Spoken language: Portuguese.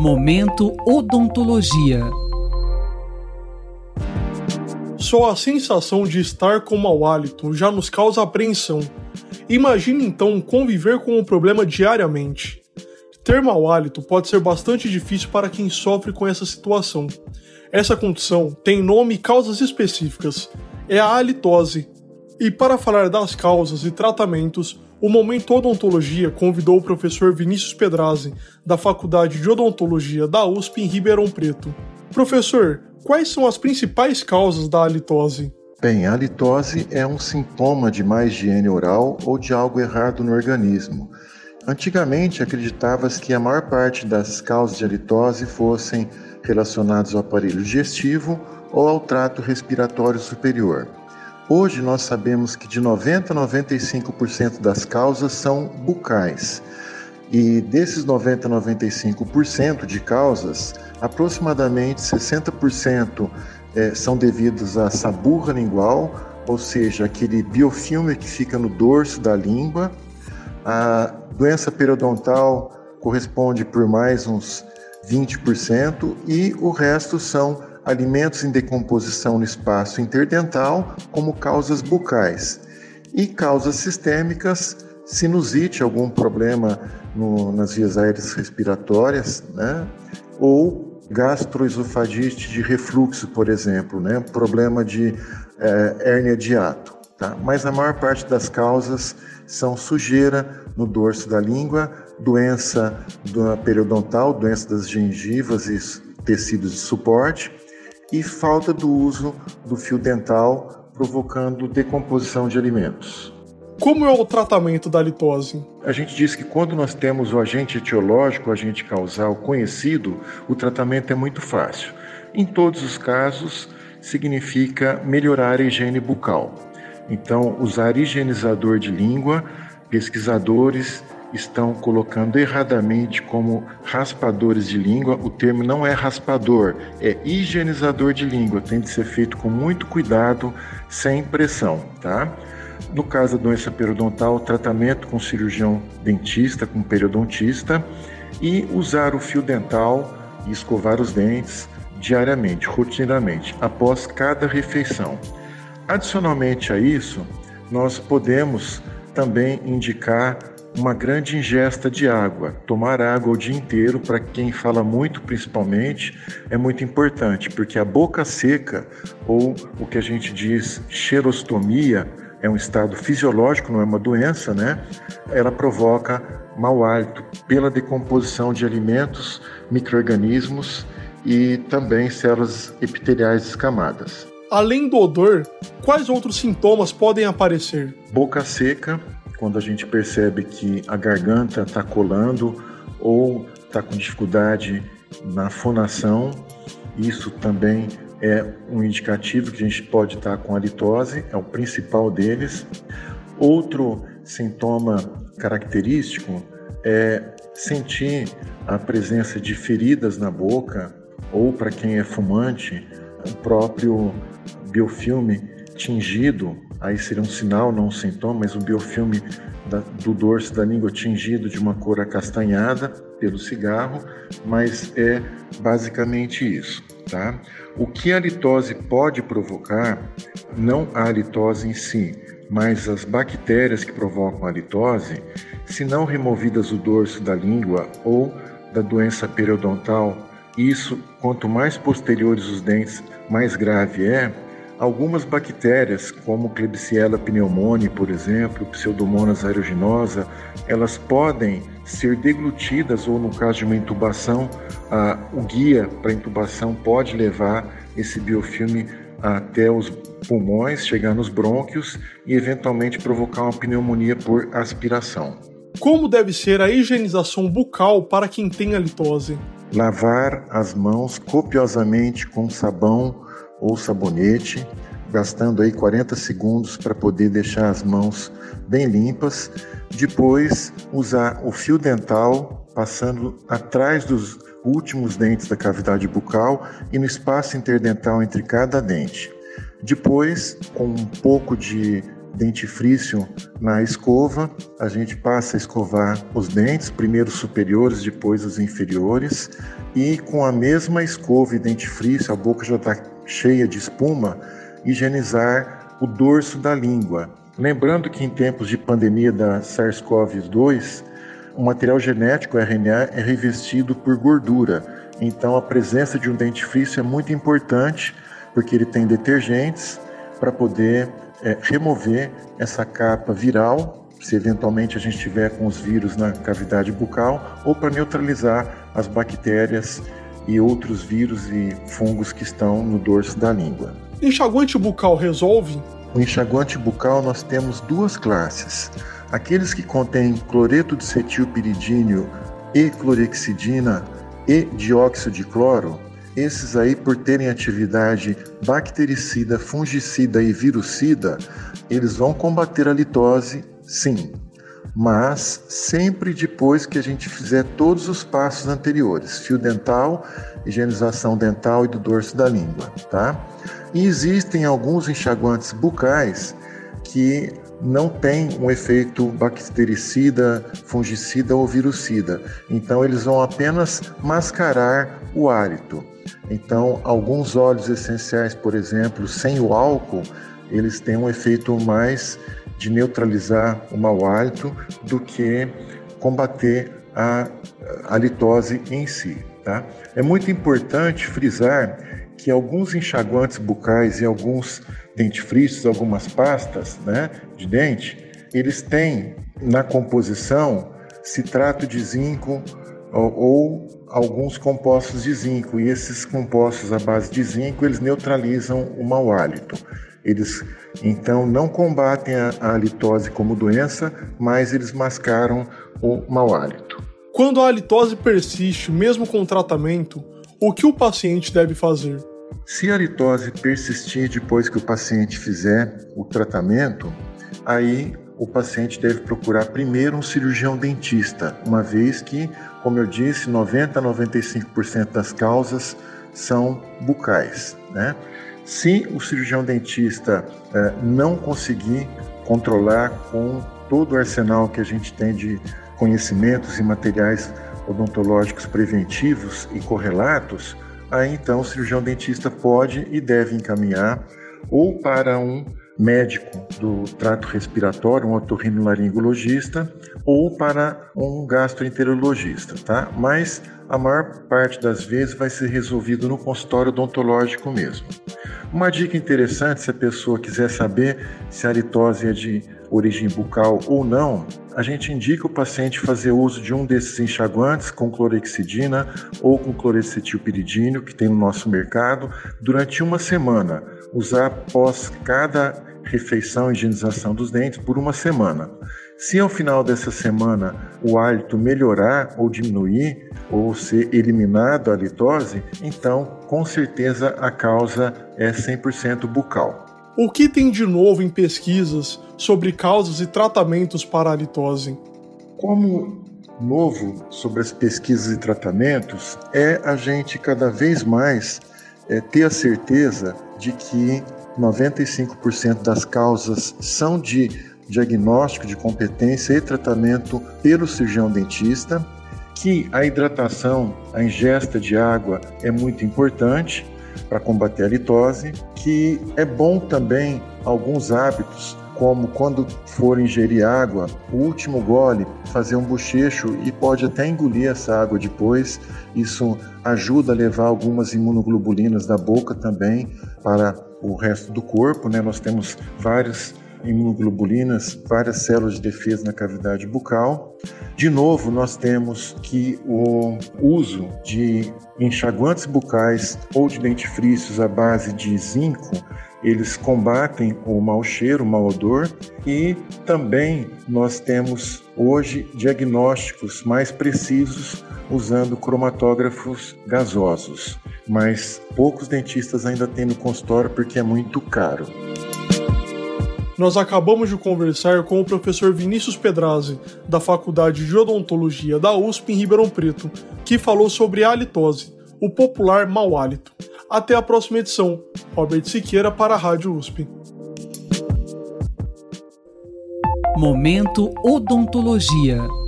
Momento Odontologia. Só a sensação de estar com mau hálito já nos causa apreensão. Imagine então conviver com o problema diariamente. Ter mau hálito pode ser bastante difícil para quem sofre com essa situação. Essa condição tem nome e causas específicas. É a halitose. E para falar das causas e tratamentos, o Momento Odontologia convidou o professor Vinícius Pedrazzi, da Faculdade de Odontologia da USP em Ribeirão Preto. Professor, quais são as principais causas da halitose? Bem, a halitose é um sintoma de má higiene oral ou de algo errado no organismo. Antigamente acreditava-se que a maior parte das causas de halitose fossem relacionadas ao aparelho digestivo ou ao trato respiratório superior. Hoje nós sabemos que de 90 a 95% das causas são bucais. E desses 90 a 95% de causas, aproximadamente 60% é, são devidos à saburra lingual, ou seja, aquele biofilme que fica no dorso da língua. A doença periodontal corresponde por mais uns 20% e o resto são alimentos em decomposição no espaço interdental, como causas bucais, e causas sistêmicas, sinusite, algum problema no, nas vias aéreas respiratórias, né? ou gastroesofagite de refluxo, por exemplo, né? problema de é, hérnia de ato. Tá? Mas a maior parte das causas são sujeira no dorso da língua, doença periodontal, doença das gengivas e tecidos de suporte, e falta do uso do fio dental, provocando decomposição de alimentos. Como é o tratamento da litose? A gente diz que quando nós temos o agente etiológico, o agente causal conhecido, o tratamento é muito fácil. Em todos os casos, significa melhorar a higiene bucal. Então, usar higienizador de língua, pesquisadores estão colocando erradamente como raspadores de língua. O termo não é raspador, é higienizador de língua. Tem de ser feito com muito cuidado, sem pressão, tá? No caso da doença periodontal, tratamento com cirurgião dentista, com periodontista e usar o fio dental e escovar os dentes diariamente, rotineiramente, após cada refeição. Adicionalmente a isso, nós podemos também indicar uma grande ingesta de água. Tomar água o dia inteiro, para quem fala muito principalmente, é muito importante, porque a boca seca, ou o que a gente diz cheirostomia, é um estado fisiológico, não é uma doença, né? Ela provoca mau hálito pela decomposição de alimentos, microorganismos e também células epiteliais escamadas. Além do odor, quais outros sintomas podem aparecer? Boca seca, quando a gente percebe que a garganta está colando ou está com dificuldade na fonação, isso também é um indicativo que a gente pode estar tá com halitose, é o principal deles. Outro sintoma característico é sentir a presença de feridas na boca ou para quem é fumante, o próprio biofilme tingido aí seria um sinal, não um sintoma, mas um biofilme da, do dorso da língua tingido de uma cor acastanhada pelo cigarro, mas é basicamente isso, tá? O que a litose pode provocar, não a litose em si, mas as bactérias que provocam a litose, se não removidas do dorso da língua ou da doença periodontal, isso, quanto mais posteriores os dentes, mais grave é, Algumas bactérias, como Klebsiella pneumoniae, por exemplo, Pseudomonas aeruginosa, elas podem ser deglutidas ou, no caso de uma intubação, a, o guia para intubação pode levar esse biofilme até os pulmões, chegar nos brônquios e eventualmente provocar uma pneumonia por aspiração. Como deve ser a higienização bucal para quem tem halitose? Lavar as mãos copiosamente com sabão ou sabonete, gastando aí 40 segundos para poder deixar as mãos bem limpas. Depois, usar o fio dental passando atrás dos últimos dentes da cavidade bucal e no espaço interdental entre cada dente. Depois, com um pouco de dentifrício na escova, a gente passa a escovar os dentes, primeiro os superiores, depois os inferiores, e com a mesma escova e dentifrício, a boca já está cheia de espuma, higienizar o dorso da língua. Lembrando que em tempos de pandemia da SARS-CoV-2, o material genético RNA é revestido por gordura. Então a presença de um dentifrício é muito importante porque ele tem detergentes para poder é, remover essa capa viral, se eventualmente a gente tiver com os vírus na cavidade bucal, ou para neutralizar as bactérias e outros vírus e fungos que estão no dorso da língua. Enxaguante bucal resolve? O enxaguante bucal nós temos duas classes. Aqueles que contêm cloreto de cetilpiridínio e clorexidina e dióxido de cloro, esses aí, por terem atividade bactericida, fungicida e virucida, eles vão combater a litose, sim, mas sempre depois que a gente fizer todos os passos anteriores: fio dental, higienização dental e do dorso da língua, tá? E existem alguns enxaguantes bucais que não têm um efeito bactericida, fungicida ou virucida. Então eles vão apenas mascarar o hálito. Então, alguns óleos essenciais, por exemplo, sem o álcool, eles têm um efeito mais de neutralizar o mau hálito do que combater a, a litose em si. Tá? É muito importante frisar que alguns enxaguantes bucais e alguns dentifrícios, algumas pastas né, de dente, eles têm na composição citrato de zinco ou, ou alguns compostos de zinco e esses compostos à base de zinco eles neutralizam o mau hálito. Eles então não combatem a, a halitose como doença, mas eles mascaram o mau hálito. Quando a halitose persiste, mesmo com tratamento, o que o paciente deve fazer? Se a halitose persistir depois que o paciente fizer o tratamento, aí o paciente deve procurar primeiro um cirurgião dentista, uma vez que, como eu disse, 90 a 95% das causas são bucais. Né? Se o cirurgião dentista eh, não conseguir controlar com todo o arsenal que a gente tem de conhecimentos e materiais odontológicos preventivos e correlatos, aí então o cirurgião dentista pode e deve encaminhar ou para um médico do trato respiratório, um otorrinolaringologista, ou para um gastroenterologista, tá? Mas a maior parte das vezes vai ser resolvido no consultório odontológico mesmo. Uma dica interessante, se a pessoa quiser saber se a litose é de origem bucal ou não, a gente indica o paciente fazer uso de um desses enxaguantes com clorexidina ou com clorecetilpiridínio que tem no nosso mercado durante uma semana. Usar após cada refeição e higienização dos dentes por uma semana. Se ao final dessa semana o hálito melhorar ou diminuir, ou ser eliminado a litose, então com certeza a causa é 100% bucal. O que tem de novo em pesquisas sobre causas e tratamentos para a litose? Como novo sobre as pesquisas e tratamentos é a gente cada vez mais é, ter a certeza de que 95% das causas são de diagnóstico de competência e tratamento pelo cirurgião dentista, que a hidratação, a ingesta de água é muito importante para combater a litose, que é bom também alguns hábitos como quando for ingerir água, o último gole, fazer um bochecho e pode até engolir essa água depois. Isso ajuda a levar algumas imunoglobulinas da boca também para o resto do corpo. Né? Nós temos várias imunoglobulinas, várias células de defesa na cavidade bucal. De novo, nós temos que o uso de enxaguantes bucais ou de dentifrícios à base de zinco eles combatem o mau cheiro, o mau odor e também nós temos hoje diagnósticos mais precisos usando cromatógrafos gasosos, mas poucos dentistas ainda têm no consultório porque é muito caro. Nós acabamos de conversar com o professor Vinícius Pedrazzi, da Faculdade de Odontologia da USP em Ribeirão Preto, que falou sobre a halitose, o popular mau hálito. Até a próxima edição. Robert Siqueira para a Rádio USP. Momento Odontologia.